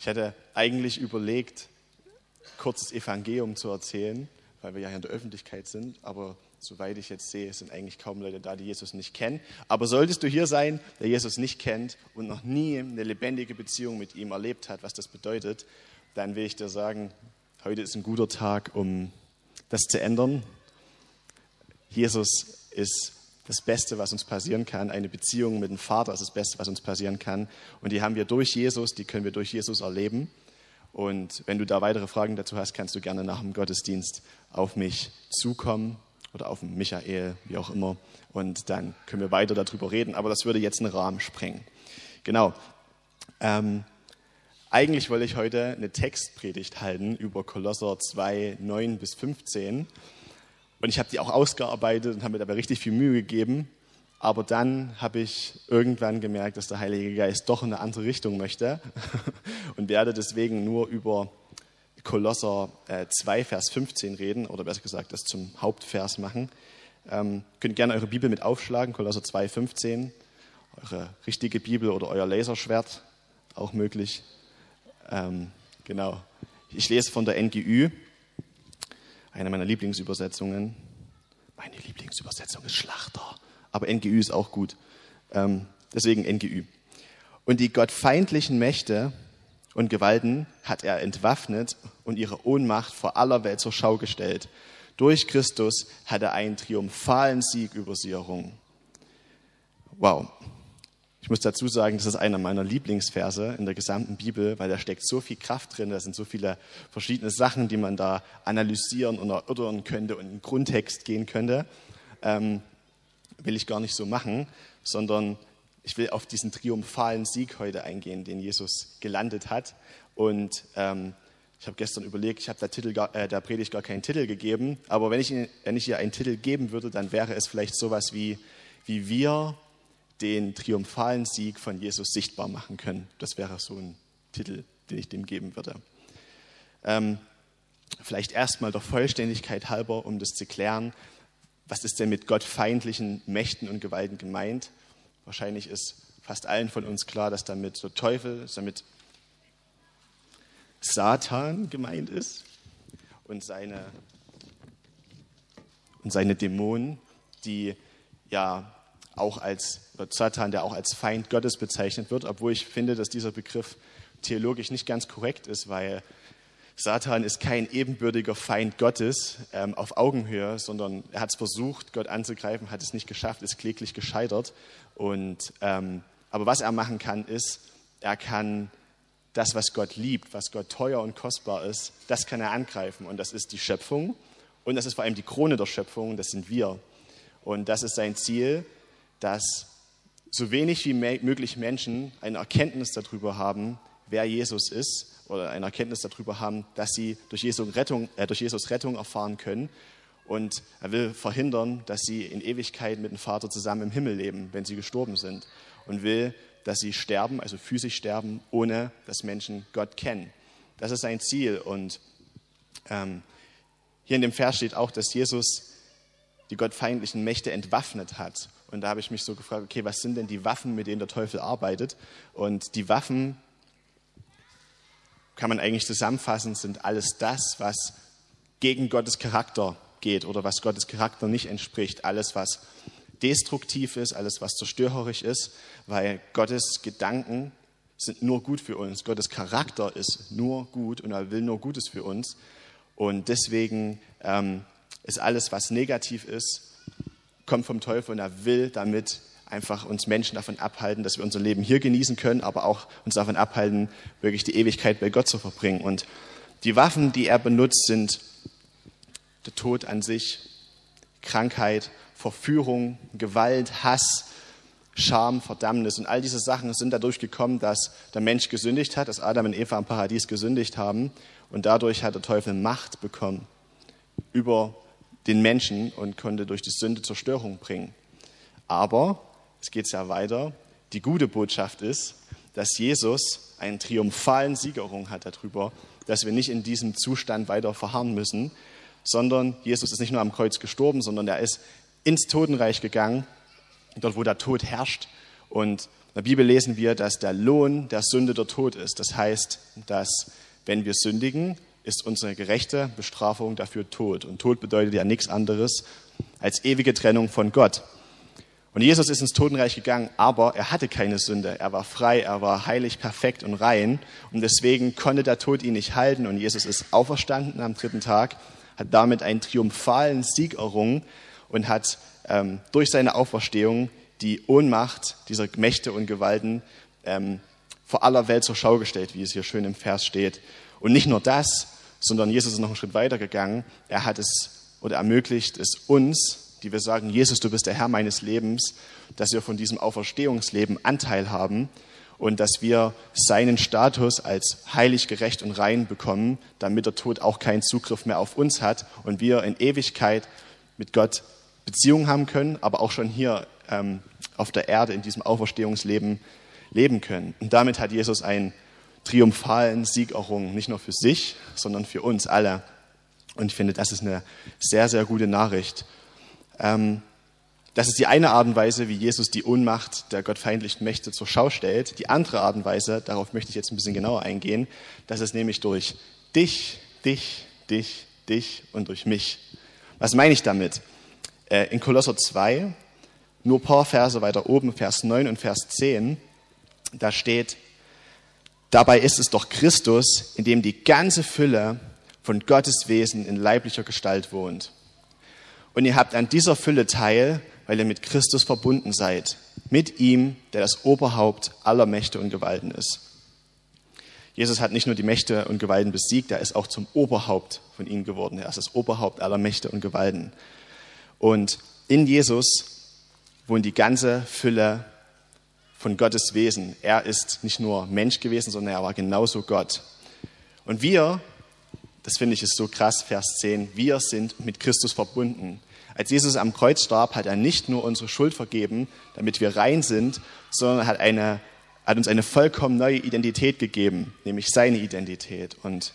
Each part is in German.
Ich hatte eigentlich überlegt, kurzes Evangelium zu erzählen, weil wir ja in der Öffentlichkeit sind, aber soweit ich jetzt sehe, sind eigentlich kaum Leute da, die Jesus nicht kennen. Aber solltest du hier sein, der Jesus nicht kennt und noch nie eine lebendige Beziehung mit ihm erlebt hat, was das bedeutet, dann will ich dir sagen, heute ist ein guter Tag, um das zu ändern. Jesus ist das Beste, was uns passieren kann. Eine Beziehung mit dem Vater ist das Beste, was uns passieren kann. Und die haben wir durch Jesus, die können wir durch Jesus erleben. Und wenn du da weitere Fragen dazu hast, kannst du gerne nach dem Gottesdienst auf mich zukommen oder auf Michael, wie auch immer. Und dann können wir weiter darüber reden. Aber das würde jetzt einen Rahmen sprengen. Genau. Ähm, eigentlich wollte ich heute eine Textpredigt halten über Kolosser 2, 9 bis 15. Und ich habe die auch ausgearbeitet und habe mir dabei richtig viel Mühe gegeben. Aber dann habe ich irgendwann gemerkt, dass der Heilige Geist doch in eine andere Richtung möchte und werde deswegen nur über Kolosser 2, äh, Vers 15 reden oder besser gesagt das zum Hauptvers machen. Ähm, könnt gerne eure Bibel mit aufschlagen, Kolosser 2, 15, eure richtige Bibel oder euer Laserschwert, auch möglich. Ähm, genau. Ich lese von der NGÜ, eine meiner Lieblingsübersetzungen. Meine Lieblingsübersetzung ist Schlachter aber NGÜ ist auch gut. Ähm, deswegen NGÜ. Und die gottfeindlichen Mächte und Gewalten hat er entwaffnet und ihre Ohnmacht vor aller Welt zur Schau gestellt. Durch Christus hat er einen triumphalen Sieg über sie errungen. Wow. Ich muss dazu sagen, das ist einer meiner Lieblingsverse in der gesamten Bibel, weil da steckt so viel Kraft drin, da sind so viele verschiedene Sachen, die man da analysieren und erörtern könnte und in den Grundtext gehen könnte. Ähm, will ich gar nicht so machen, sondern ich will auf diesen triumphalen Sieg heute eingehen, den Jesus gelandet hat. Und ähm, ich habe gestern überlegt, ich habe der, äh, der Predigt gar keinen Titel gegeben, aber wenn ich, wenn ich ihr einen Titel geben würde, dann wäre es vielleicht sowas wie, wie wir den triumphalen Sieg von Jesus sichtbar machen können. Das wäre so ein Titel, den ich dem geben würde. Ähm, vielleicht erstmal der Vollständigkeit halber, um das zu klären was ist denn mit gottfeindlichen Mächten und Gewalten gemeint? Wahrscheinlich ist fast allen von uns klar, dass damit der Teufel, damit Satan gemeint ist und seine, und seine Dämonen, die ja auch als Satan, der auch als Feind Gottes bezeichnet wird, obwohl ich finde, dass dieser Begriff theologisch nicht ganz korrekt ist, weil Satan ist kein ebenbürtiger Feind Gottes ähm, auf Augenhöhe, sondern er hat es versucht, Gott anzugreifen, hat es nicht geschafft, ist kläglich gescheitert. Und, ähm, aber was er machen kann, ist, er kann das, was Gott liebt, was Gott teuer und kostbar ist, das kann er angreifen. Und das ist die Schöpfung. Und das ist vor allem die Krone der Schöpfung, das sind wir. Und das ist sein Ziel, dass so wenig wie möglich Menschen eine Erkenntnis darüber haben, wer Jesus ist oder eine Erkenntnis darüber haben, dass sie durch Jesus Rettung, äh, durch Jesus Rettung erfahren können. Und er will verhindern, dass sie in Ewigkeit mit dem Vater zusammen im Himmel leben, wenn sie gestorben sind. Und will, dass sie sterben, also physisch sterben, ohne dass Menschen Gott kennen. Das ist sein Ziel. Und ähm, hier in dem Vers steht auch, dass Jesus die gottfeindlichen Mächte entwaffnet hat. Und da habe ich mich so gefragt, okay, was sind denn die Waffen, mit denen der Teufel arbeitet? Und die Waffen, kann man eigentlich zusammenfassen, sind alles das, was gegen Gottes Charakter geht oder was Gottes Charakter nicht entspricht. Alles, was destruktiv ist, alles, was zerstörerisch ist, weil Gottes Gedanken sind nur gut für uns. Gottes Charakter ist nur gut und er will nur Gutes für uns. Und deswegen ähm, ist alles, was negativ ist, kommt vom Teufel und er will damit einfach uns Menschen davon abhalten, dass wir unser Leben hier genießen können, aber auch uns davon abhalten, wirklich die Ewigkeit bei Gott zu verbringen. Und die Waffen, die er benutzt, sind der Tod an sich, Krankheit, Verführung, Gewalt, Hass, Scham, Verdammnis. Und all diese Sachen sind dadurch gekommen, dass der Mensch gesündigt hat, dass Adam und Eva im Paradies gesündigt haben. Und dadurch hat der Teufel Macht bekommen über den Menschen und konnte durch die Sünde Zerstörung bringen. Aber es geht ja weiter. Die gute Botschaft ist, dass Jesus einen triumphalen Siegerung hat darüber, dass wir nicht in diesem Zustand weiter verharren müssen, sondern Jesus ist nicht nur am Kreuz gestorben, sondern er ist ins Totenreich gegangen, dort wo der Tod herrscht. Und In der Bibel lesen wir, dass der Lohn der Sünde der Tod ist. Das heißt, dass wenn wir sündigen, ist unsere gerechte Bestrafung dafür Tod. Und Tod bedeutet ja nichts anderes als ewige Trennung von Gott. Und Jesus ist ins Totenreich gegangen, aber er hatte keine Sünde. Er war frei, er war heilig, perfekt und rein. Und deswegen konnte der Tod ihn nicht halten. Und Jesus ist auferstanden am dritten Tag, hat damit einen triumphalen Sieg errungen und hat ähm, durch seine Auferstehung die Ohnmacht dieser Mächte und Gewalten ähm, vor aller Welt zur Schau gestellt, wie es hier schön im Vers steht. Und nicht nur das, sondern Jesus ist noch einen Schritt weiter gegangen. Er hat es oder ermöglicht es uns, die wir sagen, Jesus, du bist der Herr meines Lebens, dass wir von diesem Auferstehungsleben Anteil haben und dass wir seinen Status als heilig, gerecht und rein bekommen, damit der Tod auch keinen Zugriff mehr auf uns hat und wir in Ewigkeit mit Gott Beziehungen haben können, aber auch schon hier ähm, auf der Erde in diesem Auferstehungsleben leben können. Und damit hat Jesus einen triumphalen Sieg nicht nur für sich, sondern für uns alle. Und ich finde, das ist eine sehr, sehr gute Nachricht. Ähm, das ist die eine Art und Weise, wie Jesus die Ohnmacht der gottfeindlichen Mächte zur Schau stellt. Die andere Art und Weise, darauf möchte ich jetzt ein bisschen genauer eingehen, das ist nämlich durch dich, dich, dich, dich und durch mich. Was meine ich damit? Äh, in Kolosser 2, nur ein paar Verse weiter oben, Vers 9 und Vers 10, da steht, dabei ist es doch Christus, in dem die ganze Fülle von Gottes Wesen in leiblicher Gestalt wohnt. Und ihr habt an dieser Fülle teil, weil ihr mit Christus verbunden seid, mit ihm, der das Oberhaupt aller Mächte und Gewalten ist. Jesus hat nicht nur die Mächte und Gewalten besiegt, er ist auch zum Oberhaupt von ihnen geworden. Er ist das Oberhaupt aller Mächte und Gewalten. Und in Jesus wohnt die ganze Fülle von Gottes Wesen. Er ist nicht nur Mensch gewesen, sondern er war genauso Gott. Und wir, das finde ich ist so krass, Vers 10, wir sind mit Christus verbunden. Als Jesus am Kreuz starb, hat er nicht nur unsere Schuld vergeben, damit wir rein sind, sondern hat, eine, hat uns eine vollkommen neue Identität gegeben, nämlich seine Identität. Und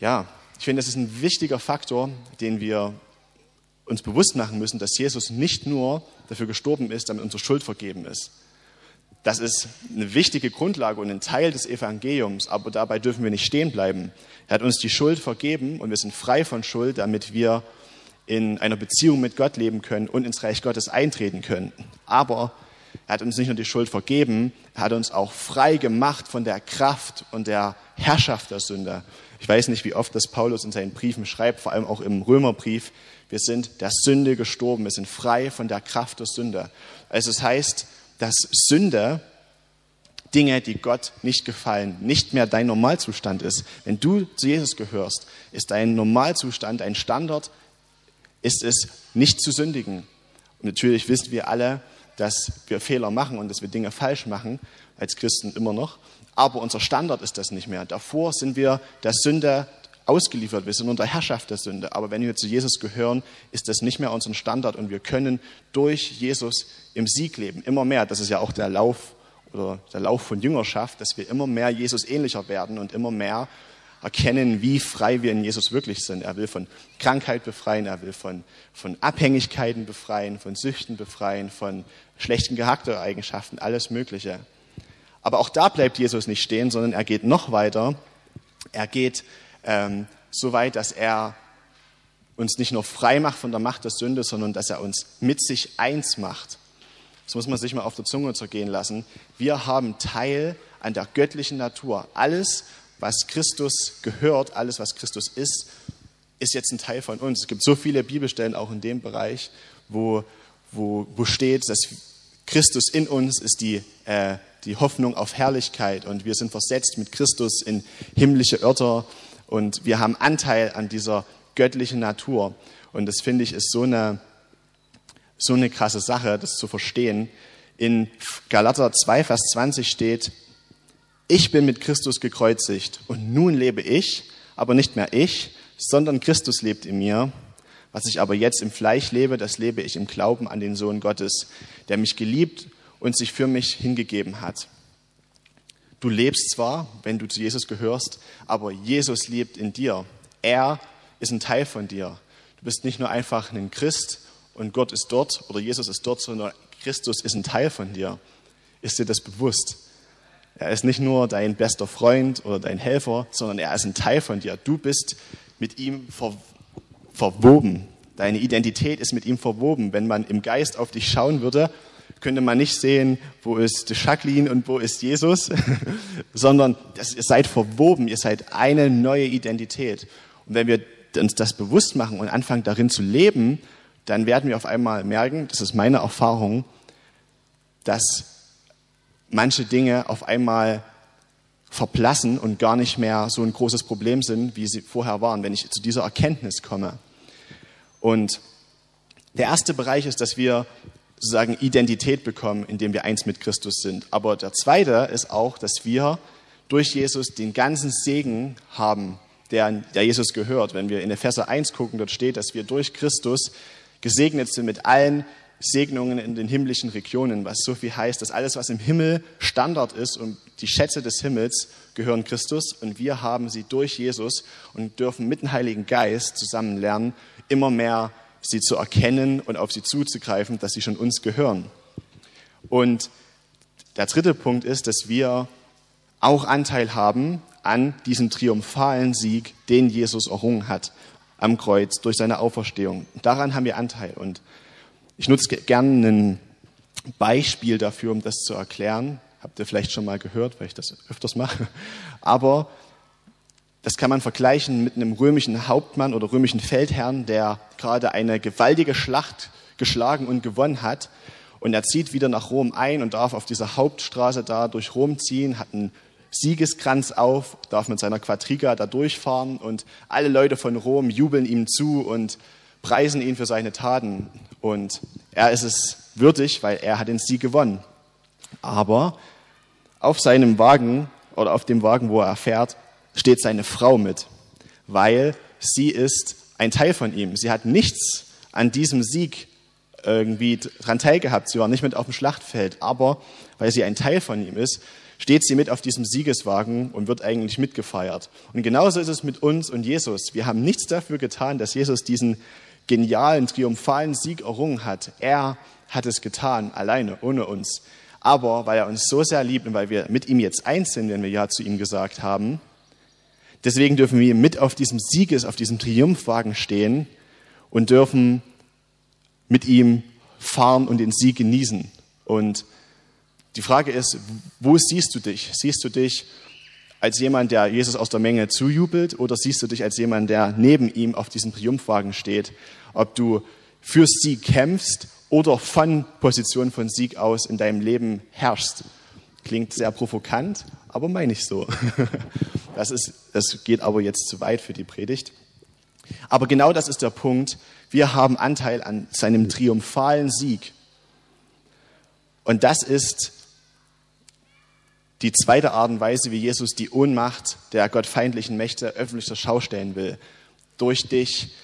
ja, ich finde, das ist ein wichtiger Faktor, den wir uns bewusst machen müssen, dass Jesus nicht nur dafür gestorben ist, damit unsere Schuld vergeben ist. Das ist eine wichtige Grundlage und ein Teil des Evangeliums, aber dabei dürfen wir nicht stehen bleiben. Er hat uns die Schuld vergeben und wir sind frei von Schuld, damit wir in einer Beziehung mit Gott leben können und ins Reich Gottes eintreten können. Aber er hat uns nicht nur die Schuld vergeben, er hat uns auch frei gemacht von der Kraft und der Herrschaft der Sünde. Ich weiß nicht, wie oft das Paulus in seinen Briefen schreibt, vor allem auch im Römerbrief. Wir sind der Sünde gestorben. Wir sind frei von der Kraft der Sünde. Also es heißt, dass Sünde, Dinge, die Gott nicht gefallen, nicht mehr dein Normalzustand ist. Wenn du zu Jesus gehörst, ist dein Normalzustand, dein Standard, ist es nicht zu sündigen. Und natürlich wissen wir alle, dass wir Fehler machen und dass wir Dinge falsch machen, als Christen immer noch. Aber unser Standard ist das nicht mehr. Davor sind wir der Sünde ausgeliefert. Wir sind unter Herrschaft der Sünde. Aber wenn wir zu Jesus gehören, ist das nicht mehr unser Standard und wir können durch Jesus im Sieg leben. Immer mehr. Das ist ja auch der Lauf oder der Lauf von Jüngerschaft, dass wir immer mehr Jesus ähnlicher werden und immer mehr erkennen, wie frei wir in Jesus wirklich sind. Er will von Krankheit befreien, er will von, von Abhängigkeiten befreien, von Süchten befreien, von schlechten Charaktereigenschaften, alles Mögliche. Aber auch da bleibt Jesus nicht stehen, sondern er geht noch weiter. Er geht ähm, so weit, dass er uns nicht nur frei macht von der Macht der Sünde, sondern dass er uns mit sich eins macht. Das muss man sich mal auf der Zunge zergehen lassen. Wir haben Teil an der göttlichen Natur. Alles, was Christus gehört, alles, was Christus ist, ist jetzt ein Teil von uns. Es gibt so viele Bibelstellen auch in dem Bereich, wo, wo, wo steht, dass Christus in uns ist die, äh, die Hoffnung auf Herrlichkeit und wir sind versetzt mit Christus in himmlische Örter und wir haben Anteil an dieser göttlichen Natur. Und das finde ich ist so eine, so eine krasse Sache, das zu verstehen. In Galater 2, Vers 20 steht, ich bin mit Christus gekreuzigt und nun lebe ich, aber nicht mehr ich, sondern Christus lebt in mir. Was ich aber jetzt im Fleisch lebe, das lebe ich im Glauben an den Sohn Gottes, der mich geliebt und sich für mich hingegeben hat. Du lebst zwar, wenn du zu Jesus gehörst, aber Jesus lebt in dir. Er ist ein Teil von dir. Du bist nicht nur einfach ein Christ und Gott ist dort oder Jesus ist dort, sondern Christus ist ein Teil von dir. Ist dir das bewusst? Er ist nicht nur dein bester Freund oder dein Helfer, sondern er ist ein Teil von dir. Du bist mit ihm ver verwoben. Deine Identität ist mit ihm verwoben. Wenn man im Geist auf dich schauen würde, könnte man nicht sehen, wo ist Jacqueline und wo ist Jesus, sondern das, ihr seid verwoben, ihr seid eine neue Identität. Und wenn wir uns das bewusst machen und anfangen darin zu leben, dann werden wir auf einmal merken, das ist meine Erfahrung, dass manche Dinge auf einmal verblassen und gar nicht mehr so ein großes Problem sind, wie sie vorher waren, wenn ich zu dieser Erkenntnis komme. Und der erste Bereich ist, dass wir sozusagen Identität bekommen, indem wir eins mit Christus sind. Aber der zweite ist auch, dass wir durch Jesus den ganzen Segen haben, der, der Jesus gehört. Wenn wir in Epheser 1 gucken, dort steht, dass wir durch Christus gesegnet sind mit allen Segnungen in den himmlischen Regionen, was so viel heißt, dass alles, was im Himmel Standard ist und die Schätze des Himmels gehören Christus und wir haben sie durch Jesus und dürfen mit dem Heiligen Geist zusammen lernen, immer mehr sie zu erkennen und auf sie zuzugreifen, dass sie schon uns gehören. Und der dritte Punkt ist, dass wir auch Anteil haben an diesem triumphalen Sieg, den Jesus errungen hat am Kreuz durch seine Auferstehung. Daran haben wir Anteil. Und ich nutze gerne ein Beispiel dafür, um das zu erklären. Habt ihr vielleicht schon mal gehört, weil ich das öfters mache. Aber das kann man vergleichen mit einem römischen Hauptmann oder römischen Feldherrn, der gerade eine gewaltige Schlacht geschlagen und gewonnen hat. Und er zieht wieder nach Rom ein und darf auf dieser Hauptstraße da durch Rom ziehen, hat einen Siegeskranz auf, darf mit seiner Quadriga da durchfahren und alle Leute von Rom jubeln ihm zu und preisen ihn für seine Taten. Und er ist es würdig, weil er hat den Sieg gewonnen. Aber auf seinem Wagen oder auf dem Wagen, wo er fährt, steht seine Frau mit, weil sie ist ein Teil von ihm. Sie hat nichts an diesem Sieg irgendwie dran teilgehabt. Sie war nicht mit auf dem Schlachtfeld, aber weil sie ein Teil von ihm ist, steht sie mit auf diesem Siegeswagen und wird eigentlich mitgefeiert. Und genauso ist es mit uns und Jesus. Wir haben nichts dafür getan, dass Jesus diesen genialen, triumphalen Sieg errungen hat. Er hat es getan, alleine, ohne uns. Aber weil er uns so sehr liebt und weil wir mit ihm jetzt eins sind, wenn wir Ja zu ihm gesagt haben, deswegen dürfen wir mit auf diesem Sieges, auf diesem Triumphwagen stehen und dürfen mit ihm fahren und den Sieg genießen. Und die Frage ist, wo siehst du dich? Siehst du dich als jemand, der Jesus aus der Menge zujubelt oder siehst du dich als jemand, der neben ihm auf diesem Triumphwagen steht? Ob du für Sieg kämpfst oder von Position von Sieg aus in deinem Leben herrschst. Klingt sehr provokant, aber meine ich so. Das, ist, das geht aber jetzt zu weit für die Predigt. Aber genau das ist der Punkt. Wir haben Anteil an seinem triumphalen Sieg. Und das ist die zweite Art und Weise, wie Jesus die Ohnmacht der gottfeindlichen Mächte öffentlich zur Schau stellen will. Durch dich,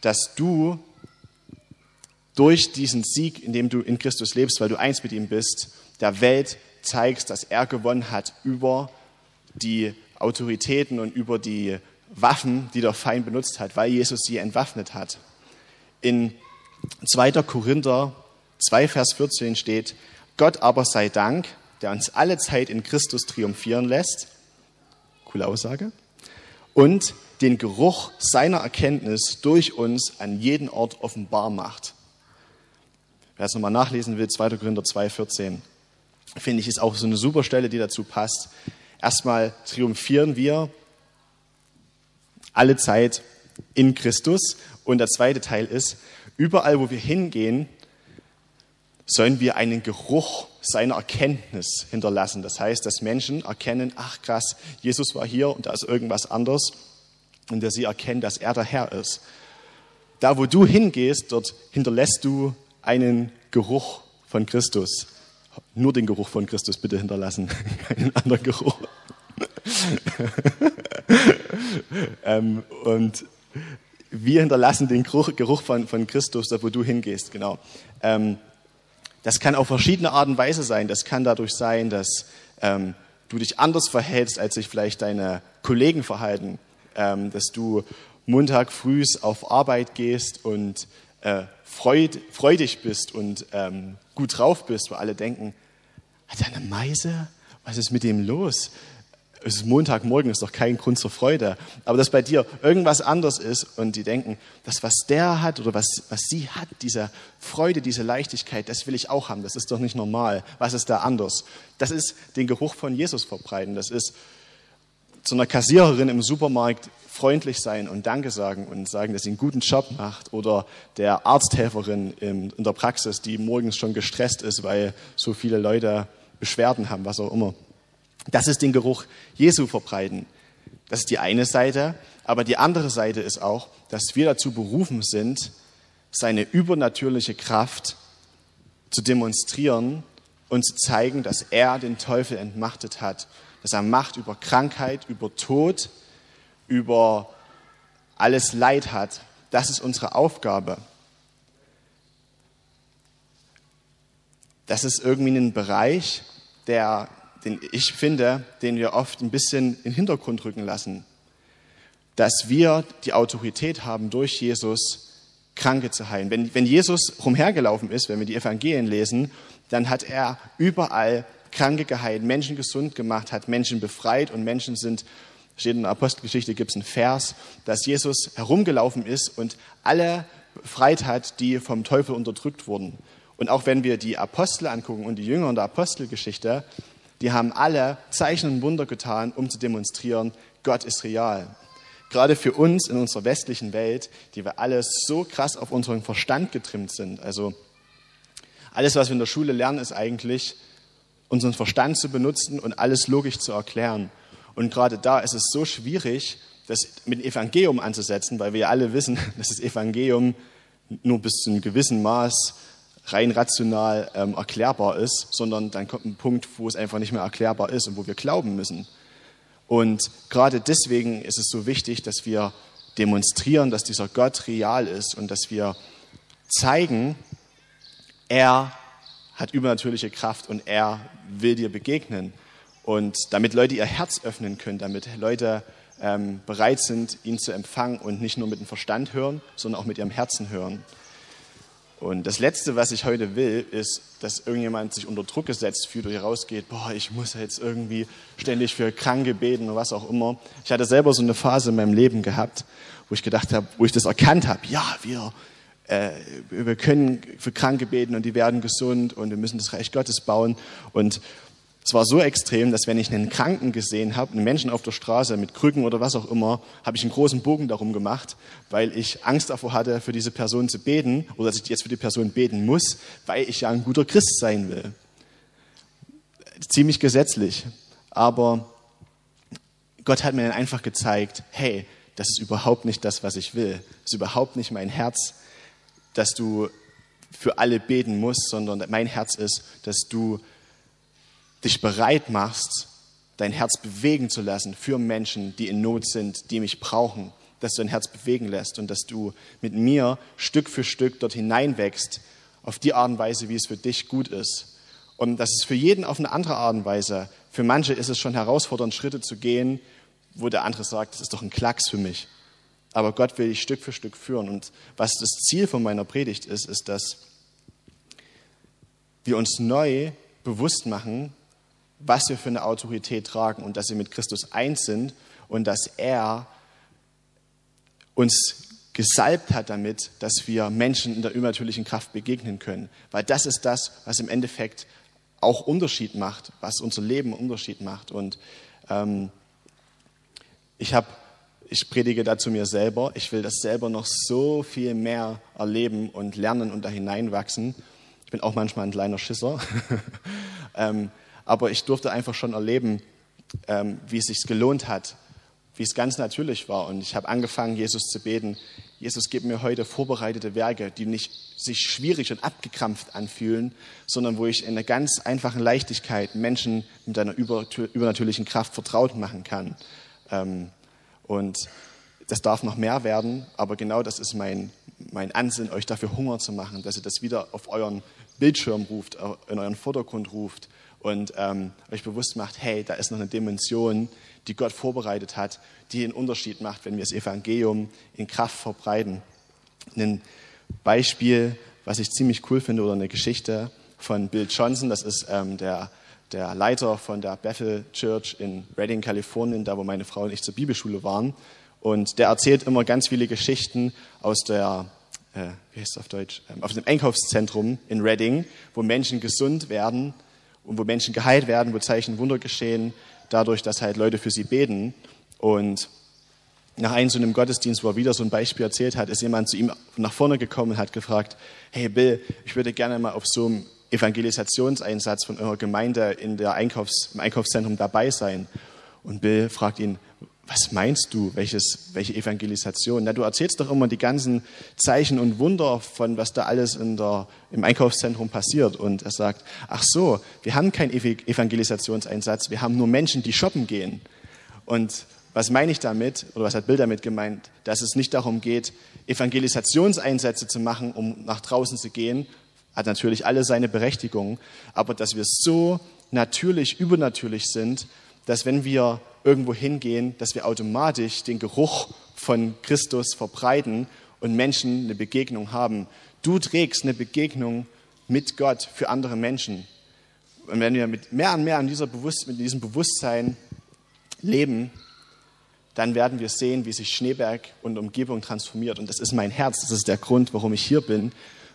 dass du durch diesen Sieg, in dem du in Christus lebst, weil du eins mit ihm bist, der Welt zeigst, dass er gewonnen hat über die Autoritäten und über die Waffen, die der Feind benutzt hat, weil Jesus sie entwaffnet hat. In 2. Korinther 2, Vers 14 steht, Gott aber sei Dank, der uns alle Zeit in Christus triumphieren lässt. Coole Aussage. Und den Geruch seiner Erkenntnis durch uns an jeden Ort offenbar macht. Wer es nochmal nachlesen will, 2. Korinther 2,14, finde ich, ist auch so eine super Stelle, die dazu passt. Erstmal triumphieren wir alle Zeit in Christus. Und der zweite Teil ist, überall, wo wir hingehen, sollen wir einen Geruch seiner Erkenntnis hinterlassen. Das heißt, dass Menschen erkennen, ach krass, Jesus war hier und da ist irgendwas anders und dass sie erkennen, dass er der Herr ist. Da, wo du hingehst, dort hinterlässt du einen Geruch von Christus. Nur den Geruch von Christus bitte hinterlassen, keinen anderen Geruch. ähm, und wir hinterlassen den Geruch, Geruch von, von Christus, da wo du hingehst, genau. Ähm, das kann auf verschiedene Art und Weise sein. Das kann dadurch sein, dass ähm, du dich anders verhältst, als sich vielleicht deine Kollegen verhalten, ähm, dass du Montag früh auf Arbeit gehst und äh, freud, freudig bist und ähm, gut drauf bist, wo alle denken, Hat er eine Meise? Was ist mit dem los? Es ist Montagmorgen, ist doch kein Grund zur Freude. Aber dass bei dir irgendwas anders ist und die denken, das, was der hat oder was, was sie hat, diese Freude, diese Leichtigkeit, das will ich auch haben. Das ist doch nicht normal. Was ist da anders? Das ist den Geruch von Jesus verbreiten. Das ist zu einer Kassiererin im Supermarkt freundlich sein und Danke sagen und sagen, dass sie einen guten Job macht oder der Arzthelferin in der Praxis, die morgens schon gestresst ist, weil so viele Leute Beschwerden haben, was auch immer. Das ist den Geruch Jesu verbreiten. Das ist die eine Seite. Aber die andere Seite ist auch, dass wir dazu berufen sind, seine übernatürliche Kraft zu demonstrieren und zu zeigen, dass er den Teufel entmachtet hat, dass er Macht über Krankheit, über Tod, über alles Leid hat. Das ist unsere Aufgabe. Das ist irgendwie ein Bereich, der, den ich finde, den wir oft ein bisschen in den Hintergrund rücken lassen. Dass wir die Autorität haben, durch Jesus Kranke zu heilen. Wenn, wenn Jesus rumhergelaufen ist, wenn wir die Evangelien lesen, dann hat er überall Kranke geheilt, Menschen gesund gemacht, hat Menschen befreit und Menschen sind steht in der Apostelgeschichte, gibt es einen Vers, dass Jesus herumgelaufen ist und alle befreit hat, die vom Teufel unterdrückt wurden. Und auch wenn wir die Apostel angucken und die Jünger in der Apostelgeschichte, die haben alle Zeichen und Wunder getan, um zu demonstrieren, Gott ist real. Gerade für uns in unserer westlichen Welt, die wir alle so krass auf unseren Verstand getrimmt sind. Also alles, was wir in der Schule lernen, ist eigentlich, unseren Verstand zu benutzen und alles logisch zu erklären. Und gerade da ist es so schwierig, das mit dem Evangelium anzusetzen, weil wir ja alle wissen, dass das Evangelium nur bis zu einem gewissen Maß rein rational ähm, erklärbar ist, sondern dann kommt ein Punkt, wo es einfach nicht mehr erklärbar ist und wo wir glauben müssen. Und gerade deswegen ist es so wichtig, dass wir demonstrieren, dass dieser Gott real ist und dass wir zeigen, er hat übernatürliche Kraft und er will dir begegnen. Und damit Leute ihr Herz öffnen können, damit Leute ähm, bereit sind, ihn zu empfangen und nicht nur mit dem Verstand hören, sondern auch mit ihrem Herzen hören. Und das Letzte, was ich heute will, ist, dass irgendjemand sich unter Druck gesetzt fühlt und hier rausgeht, boah, ich muss jetzt irgendwie ständig für Kranke beten oder was auch immer. Ich hatte selber so eine Phase in meinem Leben gehabt, wo ich gedacht habe, wo ich das erkannt habe, ja, wir, äh, wir können für Kranke beten und die werden gesund und wir müssen das Reich Gottes bauen. Und es war so extrem, dass wenn ich einen Kranken gesehen habe, einen Menschen auf der Straße mit Krücken oder was auch immer, habe ich einen großen Bogen darum gemacht, weil ich Angst davor hatte, für diese Person zu beten oder dass ich jetzt für die Person beten muss, weil ich ja ein guter Christ sein will. Ziemlich gesetzlich. Aber Gott hat mir dann einfach gezeigt, hey, das ist überhaupt nicht das, was ich will. Das ist überhaupt nicht mein Herz, dass du für alle beten musst, sondern mein Herz ist, dass du dich bereit machst, dein Herz bewegen zu lassen für Menschen, die in Not sind, die mich brauchen, dass du dein Herz bewegen lässt und dass du mit mir Stück für Stück dort hineinwächst, auf die Art und Weise, wie es für dich gut ist. Und das ist für jeden auf eine andere Art und Weise. Für manche ist es schon herausfordernd, Schritte zu gehen, wo der andere sagt, das ist doch ein Klacks für mich. Aber Gott will dich Stück für Stück führen. Und was das Ziel von meiner Predigt ist, ist, dass wir uns neu bewusst machen, was wir für eine Autorität tragen und dass wir mit Christus eins sind und dass er uns gesalbt hat damit, dass wir Menschen in der übernatürlichen Kraft begegnen können. Weil das ist das, was im Endeffekt auch Unterschied macht, was unser Leben Unterschied macht. Und ähm, ich habe, ich predige dazu mir selber. Ich will das selber noch so viel mehr erleben und lernen und da hineinwachsen. Ich bin auch manchmal ein kleiner Schisser. ähm, aber ich durfte einfach schon erleben, ähm, wie es sich gelohnt hat, wie es ganz natürlich war. Und ich habe angefangen, Jesus zu beten. Jesus, gib mir heute vorbereitete Werke, die nicht sich schwierig und abgekrampft anfühlen, sondern wo ich in einer ganz einfachen Leichtigkeit Menschen mit deiner übernatürlichen Kraft vertraut machen kann. Ähm, und das darf noch mehr werden, aber genau das ist mein, mein Ansinnen, euch dafür Hunger zu machen, dass ihr das wieder auf euren Bildschirm ruft, in euren Vordergrund ruft und ähm, euch bewusst macht, hey, da ist noch eine Dimension, die Gott vorbereitet hat, die einen Unterschied macht, wenn wir das Evangelium in Kraft verbreiten. Ein Beispiel, was ich ziemlich cool finde, oder eine Geschichte von Bill Johnson, das ist ähm, der der Leiter von der Bethel Church in Redding, Kalifornien, da wo meine Frau und ich zur Bibelschule waren. Und der erzählt immer ganz viele Geschichten aus der, äh, wie heißt es auf Deutsch, ähm, aus dem Einkaufszentrum in Redding, wo Menschen gesund werden und wo Menschen geheilt werden, wo Zeichen Wunder geschehen, dadurch, dass halt Leute für sie beten. Und nach einem so einem Gottesdienst, wo er wieder so ein Beispiel erzählt hat, ist jemand zu ihm nach vorne gekommen und hat gefragt, hey Bill, ich würde gerne mal auf so einem Evangelisationseinsatz von eurer Gemeinde in der Einkaufs-, im Einkaufszentrum dabei sein. Und Bill fragt ihn, was meinst du, welches, welche Evangelisation? Na, du erzählst doch immer die ganzen Zeichen und Wunder von, was da alles in der, im Einkaufszentrum passiert. Und er sagt, ach so, wir haben keinen Evangelisationseinsatz, wir haben nur Menschen, die shoppen gehen. Und was meine ich damit, oder was hat Bill damit gemeint, dass es nicht darum geht, Evangelisationseinsätze zu machen, um nach draußen zu gehen, hat natürlich alle seine Berechtigung, aber dass wir so natürlich, übernatürlich sind, dass wenn wir irgendwo hingehen, dass wir automatisch den Geruch von Christus verbreiten und Menschen eine Begegnung haben. Du trägst eine Begegnung mit Gott für andere Menschen. Und wenn wir mit mehr und mehr an dieser Bewusst mit diesem Bewusstsein leben, dann werden wir sehen, wie sich Schneeberg und Umgebung transformiert. Und das ist mein Herz, das ist der Grund, warum ich hier bin,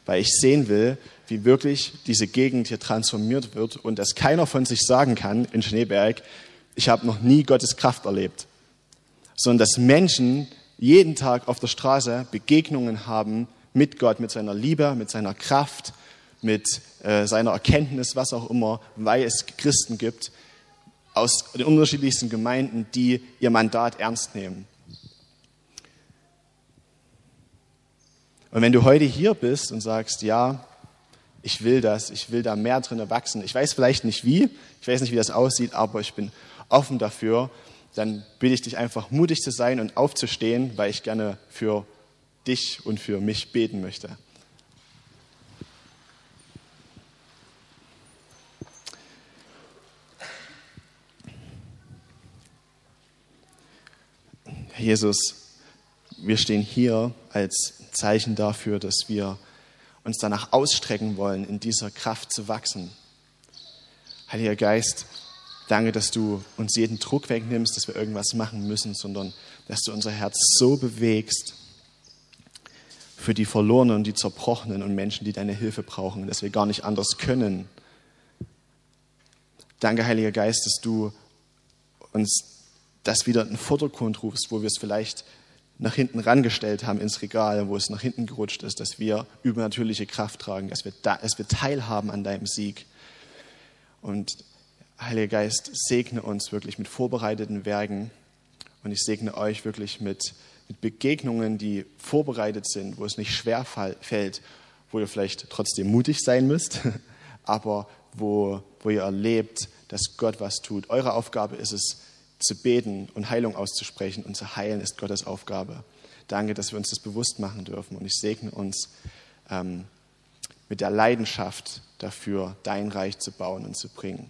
weil ich sehen will, wie wirklich diese Gegend hier transformiert wird und dass keiner von sich sagen kann in Schneeberg, ich habe noch nie Gottes Kraft erlebt, sondern dass Menschen jeden Tag auf der Straße Begegnungen haben mit Gott, mit seiner Liebe, mit seiner Kraft, mit äh, seiner Erkenntnis, was auch immer, weil es Christen gibt aus den unterschiedlichsten Gemeinden, die ihr Mandat ernst nehmen. Und wenn du heute hier bist und sagst, ja, ich will das, ich will da mehr drin wachsen, ich weiß vielleicht nicht wie, ich weiß nicht, wie das aussieht, aber ich bin offen dafür, dann bitte ich dich einfach mutig zu sein und aufzustehen, weil ich gerne für dich und für mich beten möchte. Jesus, wir stehen hier als Zeichen dafür, dass wir uns danach ausstrecken wollen, in dieser Kraft zu wachsen. Heiliger Geist, Danke, dass du uns jeden Druck wegnimmst, dass wir irgendwas machen müssen, sondern dass du unser Herz so bewegst für die Verlorenen und die Zerbrochenen und Menschen, die deine Hilfe brauchen, dass wir gar nicht anders können. Danke, Heiliger Geist, dass du uns das wieder in den Vordergrund rufst, wo wir es vielleicht nach hinten rangestellt haben ins Regal, wo es nach hinten gerutscht ist, dass wir übernatürliche Kraft tragen, dass wir, da, dass wir teilhaben an deinem Sieg. Und Heiliger Geist, segne uns wirklich mit vorbereiteten Werken und ich segne euch wirklich mit, mit Begegnungen, die vorbereitet sind, wo es nicht schwer fällt, wo ihr vielleicht trotzdem mutig sein müsst, aber wo, wo ihr erlebt, dass Gott was tut. Eure Aufgabe ist es, zu beten und Heilung auszusprechen und zu heilen ist Gottes Aufgabe. Danke, dass wir uns das bewusst machen dürfen und ich segne uns ähm, mit der Leidenschaft dafür, dein Reich zu bauen und zu bringen.